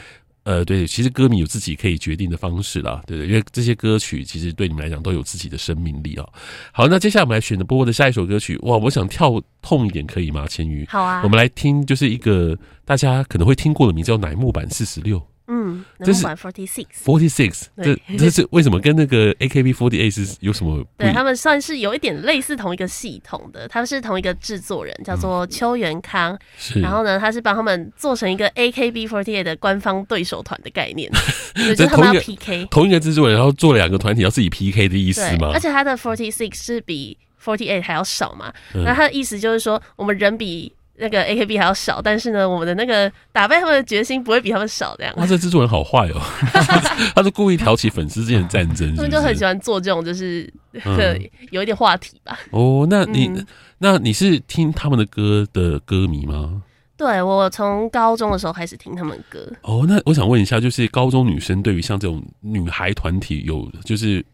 呃，对，其实歌迷有自己可以决定的方式啦，对对，因为这些歌曲其实对你们来讲都有自己的生命力啊。好，那接下来我们来选择播播的下一首歌曲，哇，我想跳痛一点可以吗？千瑜，
好啊，
我们来听就是一个大家可能会听过的名字叫乃木坂四十六。
嗯，这是 forty six
forty six，这这是为什么跟那个 AKB forty eight 是 有什么？
对，他们算是有一点类似同一个系统的，他们是同一个制作人，叫做邱元康。是，然后呢，他是帮他们做成一个 AKB forty eight 的官方对手团的概念，就是他们要 PK
同一个制作人，然后做了两个团体要自己 PK 的意思吗？
而且他的 forty six 是比 forty eight 还要少嘛？那他的意思就是说，我们人比。那个 AKB 还要少，但是呢，我们的那个打败他们的决心不会比他们少，这样。
哇，这制作人好坏哦，他是故意挑起粉丝之间的战争是是？
他们就很喜欢做这种，就是、嗯、有一点话题吧。
哦，那你、嗯、那你是听他们的歌的歌迷吗？
对，我从高中的时候开始听他们歌。
哦，那我想问一下，就是高中女生对于像这种女孩团体有，就是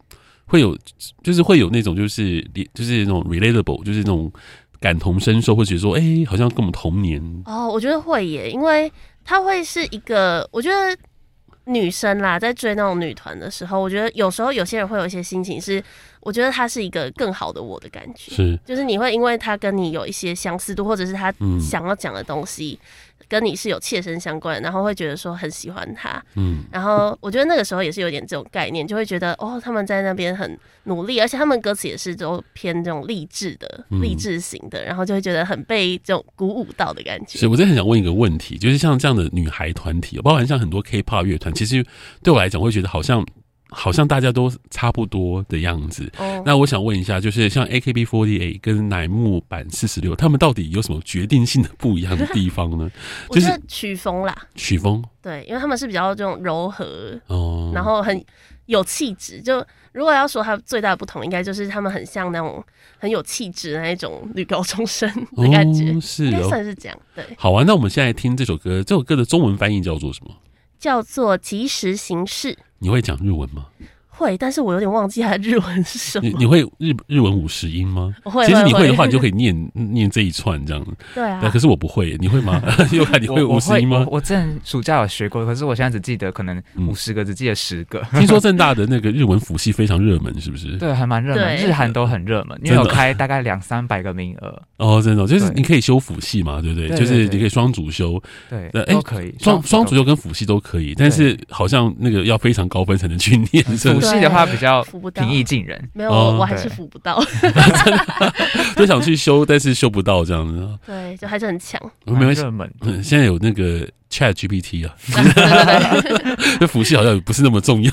会有，就是会有那种，就是就是那种 relatable，就是那种。感同身受，会觉得说，哎、欸，好像跟我们同年
哦。我觉得会耶，因为他会是一个，我觉得女生啦，在追那种女团的时候，我觉得有时候有些人会有一些心情是，我觉得他是一个更好的我的感觉，是，就是你会因为他跟你有一些相似度，或者是他想要讲的东西。嗯跟你是有切身相关，然后会觉得说很喜欢他，嗯，然后我觉得那个时候也是有点这种概念，就会觉得哦，他们在那边很努力，而且他们歌词也是都偏这种励志的、励志型的，然后就会觉得很被这种鼓舞到的感觉。
所以我真的很想问一个问题，就是像这样的女孩团体，包含像很多 K-pop 乐团，其实对我来讲，会觉得好像。好像大家都差不多的样子。Oh. 那我想问一下，就是像 AKB48 跟乃木坂四十六，他们到底有什么决定性的不一样的地方呢？就是
曲风啦，
曲风。
对，因为他们是比较这种柔和哦，oh. 然后很有气质。就如果要说它最大的不同，应该就是他们很像那种很有气质的那种女高中生的感觉，oh, 是、哦，应该算是这样。对，
好啊，那我们现在听这首歌，这首歌的中文翻译叫做什么？
叫做及时行事。
你会讲日文吗？
会，但是我有点忘记它日文是什么。
你你会日日文五十音吗？
会。
其实你会的话，你就可以念 念这一串这样。
对啊。
可是我不会，你会吗？又看你会五十音吗？
我之前暑假有学过，可是我现在只记得可能五十个，只记得十个。
听说正大的那个日文辅系非常热门，是不是？
对，还蛮热门，日韩都很热门，因为有开大概两三百个名额。
哦，真的，就是你可以修辅系嘛，对不对？就是你可以双主修。
对，都可以。
双双主修跟辅系都可以，但是好像那个要非常高分才能去念。
辅系的话比较。平易近人，
没有，我还是扶不到，
都想去修，但是修不到这样子。
对，就还是很强，
没关系。嗯，现在有那个 Chat GPT 啊，这辅系好像不是那么重要。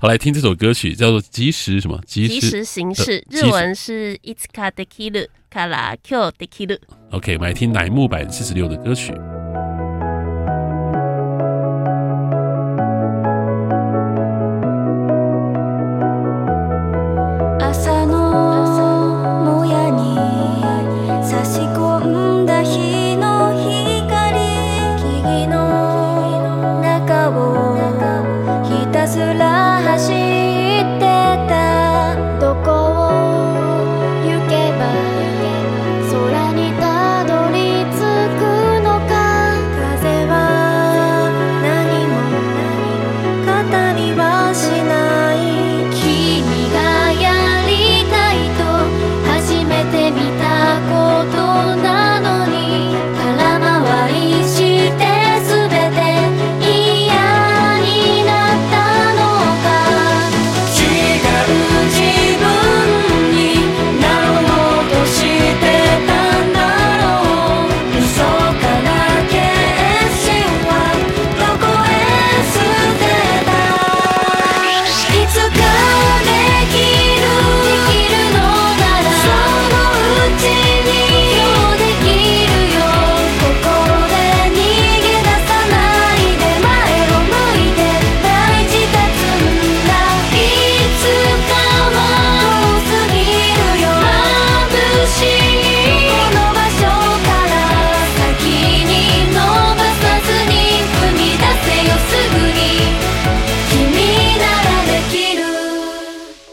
好，来听这首歌曲，叫做《及时什么
及时行事》，日文是 Itsuka dekiru kara kyou dekiru。
OK，我们来听乃木坂四十六的歌曲。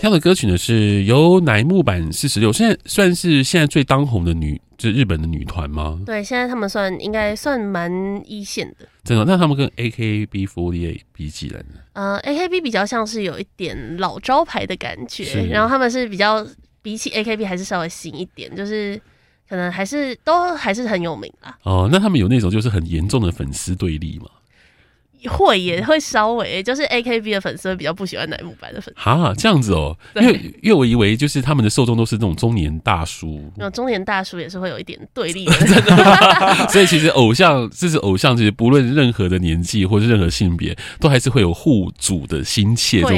挑的歌曲呢是由乃木坂四十六，现在算是现在最当红的女，就是日本的女团吗？
对，现在他们算应该算蛮一线的。
真的？那他们跟 AKB48 比起来呢？
呃，AKB 比较像是有一点老招牌的感觉，然后他们是比较比起 AKB 还是稍微新一点，就是可能还是都还是很有名啦。
哦，那他们有那种就是很严重的粉丝对立吗？
会也会稍微，就是 A K B 的粉丝会比较不喜欢乃木坂的粉丝。
哈，这样子哦，因为因为我以为就是他们的受众都是那种中年大叔，
那中年大叔也是会有一点对立的，
所以其实偶像，这是偶像，其实不论任何的年纪或是任何性别，都还是会有护主的心切。这种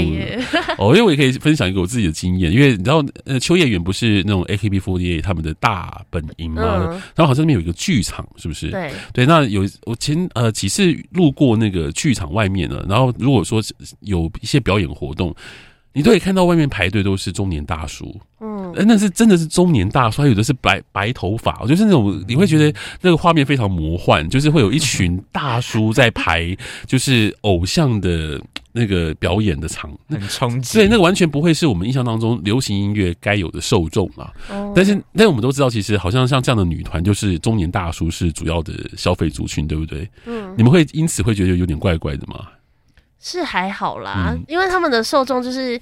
哦，因为我也可以分享一个我自己的经验，因为你知道，呃，秋叶原不是那种 A K B forty eight 他们的大本营吗？嗯、然后好像那边有一个剧场，是不是？
对
对，那有我前呃几次路过那个。剧场外面呢，然后如果说有一些表演活动，你都可以看到外面排队都是中年大叔，嗯，那是真的是中年大叔，还有的是白白头发，就是那种你会觉得那个画面非常魔幻，就是会有一群大叔在排，就是偶像的那个表演的场，
很冲击，
对，那个完全不会是我们印象当中流行音乐该有的受众啊。但是，但我们都知道，其实好像像这样的女团，就是中年大叔是主要的消费族群，对不对？嗯，你们会因此会觉得有点怪怪的吗？
是还好啦，嗯、因为他们的受众就是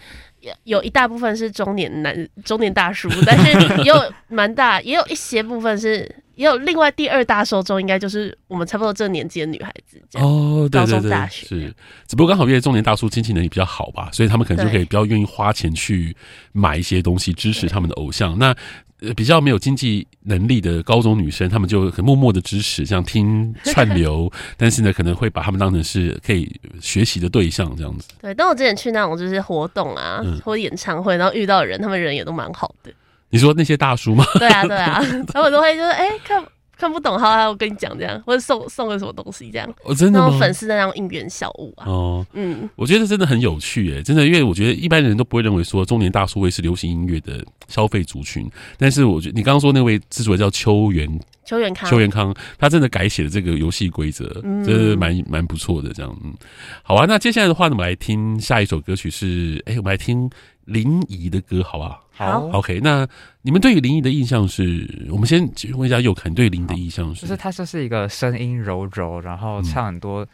有一大部分是中年男、中年大叔，但是也有蛮大，也有一些部分是，也有另外第二大受众，应该就是我们差不多这个年纪的女孩子。
哦，对
对对，大学
是，只不过刚好因为中年大叔经济能力比较好吧，所以他们可能就可以比较愿意花钱去买一些东西支持他们的偶像。那。呃，比较没有经济能力的高中女生，她们就很默默的支持，像听 串流，但是呢，可能会把他们当成是可以学习的对象这样子。
对，但我之前去那种就是活动啊，嗯、或演唱会，然后遇到的人，他们人也都蛮好的。
你说那些大叔吗？
对啊，对啊，他们都会就是哎、欸、看。看不懂，好啊，我跟你讲这样，或者送送个什么东西这样，
哦，真的
粉丝的那种应援小物啊，
哦，嗯，我觉得真的很有趣诶，真的，因为我觉得一般人都不会认为说中年大叔会是流行音乐的消费族群，但是我觉得你刚刚说那位之所以叫邱元
邱元康，
邱元康，他真的改写了这个游戏规则，真的蛮蛮不错的，这样，嗯，好啊，那接下来的话呢，我们来听下一首歌曲是，哎，我们来听林怡的歌，好不好？
好
，OK，那你们对于林怡的印象是？我们先问一下佑凯，对林怡的印象是？
就是他就是一个声音柔柔，然后唱很多。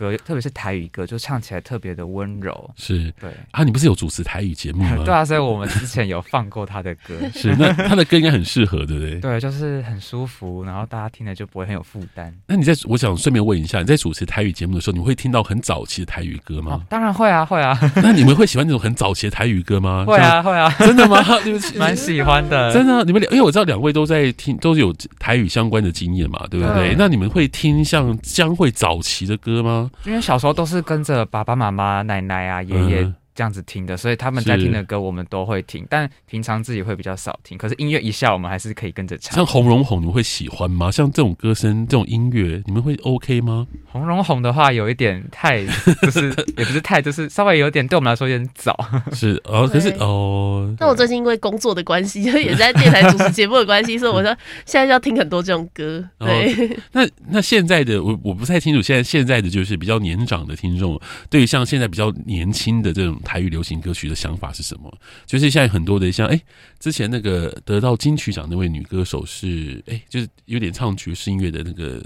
嗯歌，特别是台语歌，就唱起来特别的温柔。
是
对
啊，你不是有主持台语节目吗？
对啊，所以我们之前有放过他的歌。
是，那他的歌应该很适合，对不对？
对，就是很舒服，然后大家听了就不会很有负担。
那你在，我想顺便问一下，你在主持台语节目的时候，你会听到很早期的台语歌吗？
哦、当然会啊，会啊。
那你们会喜欢那种很早期的台语歌吗？
会啊，会啊。
真的吗？对不起，
蛮喜欢的。
真的，你们两，因为我知道两位都在听，都是有台语相关的经验嘛，对不对？对，那你们会听像将会早期的歌吗？
因为小时候都是。跟着爸爸妈妈、奶奶啊、爷爷。这样子听的，所以他们在听的歌我们都会听，但平常自己会比较少听。可是音乐一下，我们还是可以跟着唱。
像《红绒红》，你们会喜欢吗？像这种歌声、这种音乐，你们会 OK 吗？
《红绒红》的话，有一点太，就是也不是太，就是稍微有点对我们来说有点早。
是哦，可是哦，
那我最近因为工作的关系，就也在电台主持节目的关系，所以我说现在就要听很多这种歌。对，
那那现在的我我不太清楚，现在现在的就是比较年长的听众，对于像现在比较年轻的这种。台语流行歌曲的想法是什么？就是现在很多的像哎、欸，之前那个得到金曲奖那位女歌手是哎、欸，就是有点唱爵士音乐的那个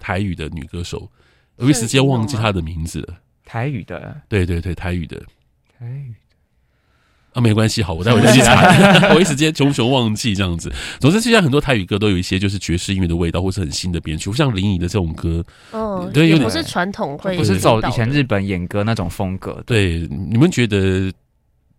台语的女歌手，我一时间忘记她的名字了。
台语的，
对对对，台语的，
台语
啊，没关系，好，我待会再去查。我一时间穷穷忘记这样子。总之，现在很多台语歌都有一些就是爵士音乐的味道，或是很新的编曲，像林怡的这种歌，
嗯，对，不是传统会，
不是走以前日本演歌那种风格。
对，你们觉得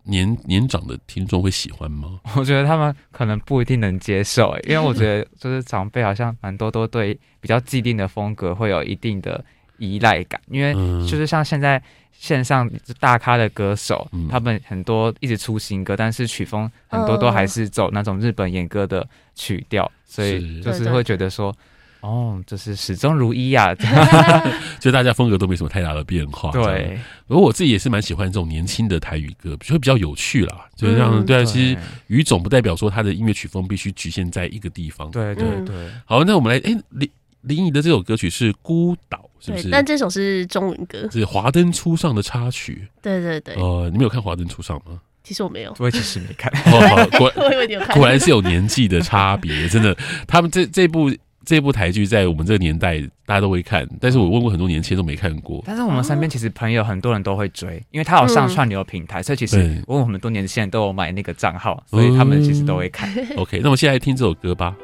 年年长的听众会喜欢吗？
我觉得他们可能不一定能接受，因为我觉得就是长辈好像蛮多都对比较既定的风格会有一定的依赖感，因为就是像现在。线上大咖的歌手，嗯、他们很多一直出新歌，但是曲风很多都还是走那种日本演歌的曲调，哦、所以就是会觉得说，哦，就是始终如一呀、啊，
就大家风格都没什么太大的变化。
对，
而我自己也是蛮喜欢这种年轻的台语歌，就会比较有趣啦，就是这样。对啊，其实语种不代表说他的音乐曲风必须局限在一个地方。
对对对。
好，那我们来，哎、欸，林林怡的这首歌曲是《孤岛》。是是，
对，但这首是中文歌，
是《华灯初上》的插曲。
对对对。
呃，你们有看《华灯初上》吗？
其实我没有，
我其实没看。
哦，好，果 果然是有年纪的差别，真的。他们这这部这部台剧在我们这个年代大家都会看，但是我问过很多年轻人都没看过。
但是我们身边其实朋友很多人都会追，因为他有上串流平台，所以其实问我们很多年轻人都有买那个账号，所以他们其实都会看。
OK，那我们现在来听这首歌吧。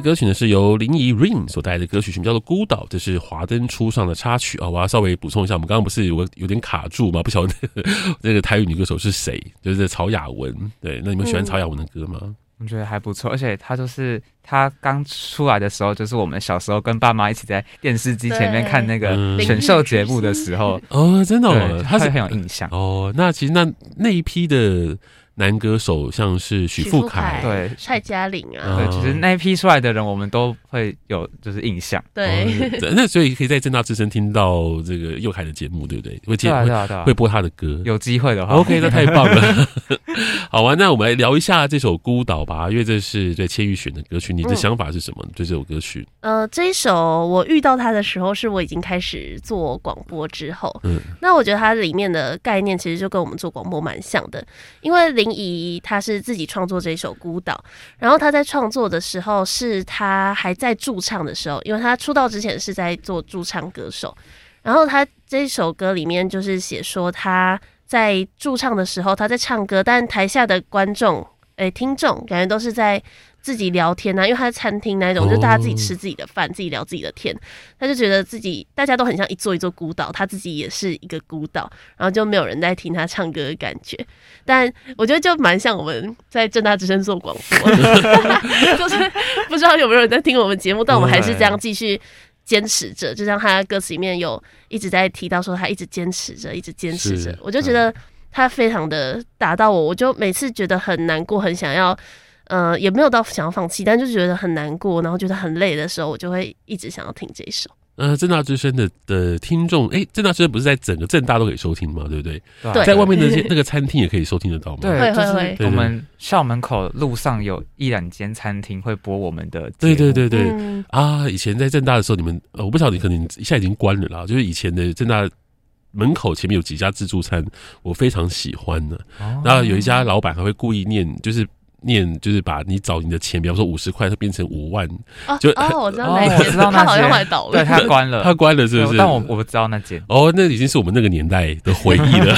的歌曲呢，是由林怡 Rain 所带来的歌曲，什么叫做《孤岛》，这是华灯初上的插曲啊！我要稍微补充一下，我们刚刚不是有有点卡住吗？不晓得那个，那个台语女歌手是谁？就是曹雅雯。对，那你们喜欢曹雅雯的歌吗？嗯、
我觉得还不错，而且她就是她刚出来的时候，就是我们小时候跟爸妈一起在电视机前面看那个选秀节目的时候
哦，真的，哦，她是
很有印象
哦。那其实那那一批的。男歌手像是许富凯，
对
蔡嘉玲啊，
对，其实那一批出来的人，我们都会有就是印象。
对，
哦、那所以可以在正大之声听到这个佑凯的节目，对不对？会接会、啊啊、会播他的歌，
有机会的话
，OK，那太棒了。好啊，那我们来聊一下这首《孤岛》吧，因为这是对千玉选的歌曲，你的想法是什么？对这首歌曲？
呃，这一首我遇到他的时候，是我已经开始做广播之后。嗯，那我觉得它里面的概念其实就跟我们做广播蛮像的，因为林怡他是自己创作这一首《孤岛》，然后他在创作的时候是他还在驻唱的时候，因为他出道之前是在做驻唱歌手，然后他这首歌里面就是写说他在驻唱的时候他在唱歌，但台下的观众诶、听众感觉都是在。自己聊天啊，因为他在餐厅那种，就大家自己吃自己的饭，自己聊自己的天。他就觉得自己大家都很像一座一座孤岛，他自己也是一个孤岛，然后就没有人在听他唱歌的感觉。但我觉得就蛮像我们在正大之声做广播，就是不知道有没有人在听我们节目，但我们还是这样继续坚持着。就像他歌词里面有一直在提到说，他一直坚持着，一直坚持着。我就觉得他非常的打到我，我就每次觉得很难过，很想要。呃，也没有到想要放弃，但就是觉得很难过，然后觉得很累的时候，我就会一直想要听这一首。
呃，正大之声的的听众，哎、欸，政大之声不是在整个正大都可以收听吗？对不对？
对，
在外面的那些那个餐厅也可以收听得到吗？
对，会会会。我们校门口路上有一两间餐厅会播我们的。对
对对对。嗯、啊，以前在正大的时候，你们呃，我不晓得你可能现在已经关了啦。就是以前的正大门口前面有几家自助餐，我非常喜欢的。哦、然后有一家老板还会故意念，就是。念，就是把你找你的钱，比方说五十块，它变成五万，
哦、
就
哦，我知道，
那、我知道那
他好像还倒了，
对他关了，
他关了，是不是？
但我我不知道那间。
哦，那已经是我们那个年代的回忆了。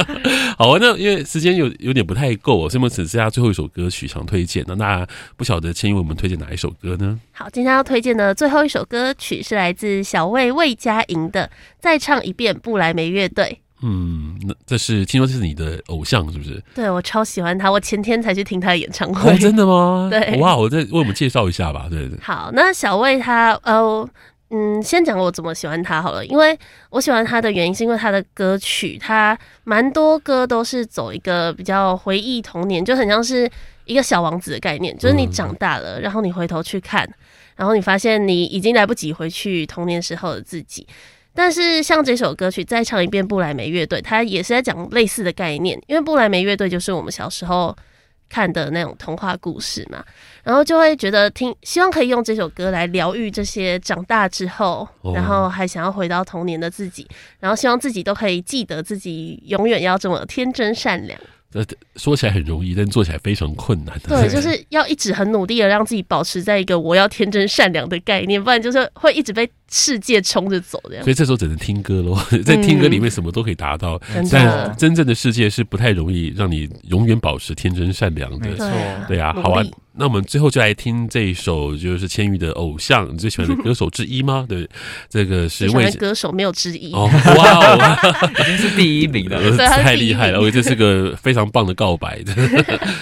好啊，那因为时间有有点不太够，所以我们只剩下最后一首歌曲想推荐。那那不晓得千玉为我们推荐哪一首歌呢？
好，今天要推荐的最后一首歌曲是来自小魏魏佳莹的《再唱一遍布莱梅乐队》。
嗯，那这是听说这是你的偶像是不是？
对，我超喜欢他，我前天才去听他的演唱会。
哦，真的吗？
对，
哇，我再为我们介绍一下吧。对对。
好，那小魏他呃嗯，先讲我怎么喜欢他好了，因为我喜欢他的原因是因为他的歌曲，他蛮多歌都是走一个比较回忆童年，就很像是一个小王子的概念，就是你长大了，嗯、然后你回头去看，然后你发现你已经来不及回去童年时候的自己。但是像这首歌曲再唱一遍，布莱梅乐队，它也是在讲类似的概念，因为布莱梅乐队就是我们小时候看的那种童话故事嘛，然后就会觉得听，希望可以用这首歌来疗愈这些长大之后，然后还想要回到童年的自己，然后希望自己都可以记得自己永远要这么天真善良。
呃，说起来很容易，但做起来非常困难。
对，就是要一直很努力的让自己保持在一个我要天真善良的概念，不然就是会一直被世界冲着走这样。
所以这时候只能听歌喽，在听歌里面什么都可以达到，
嗯、
但真正的世界是不太容易让你永远保持天真善良的。
没错，
对啊，好啊。那我们最后就来听这一首，就是千玉的偶像，你最喜欢的歌手之一吗？对，这个是魏
歌手没有之一
哦，哇哦，
已经是第一名了，
太厉害了！我觉得这是个非常棒的告白，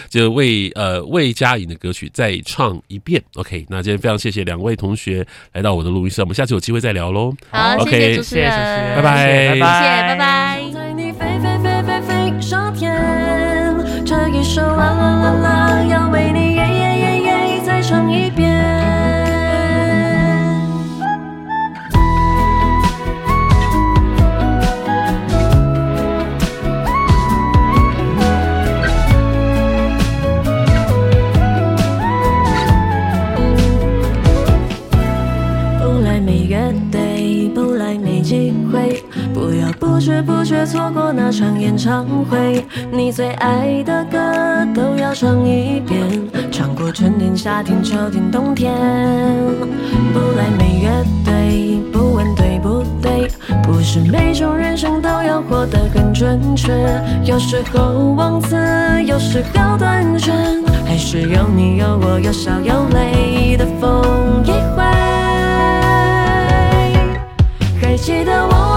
就魏呃魏佳莹的歌曲再唱一遍。OK，那今天非常谢谢两位同学来到我的录音室，我们下次有机会再聊喽。
好
，OK，
谢谢主持人，
拜拜，
拜拜，拜拜。
知不觉错过那场演唱会。你最爱的歌都要唱一遍。唱过春天、夏天、秋天、冬天，不来梅乐队，不问对不对，不是每种人生都要活得很准确，有时候忘词，有时候断句，还是有你有我有笑有泪的风一回，还记得我。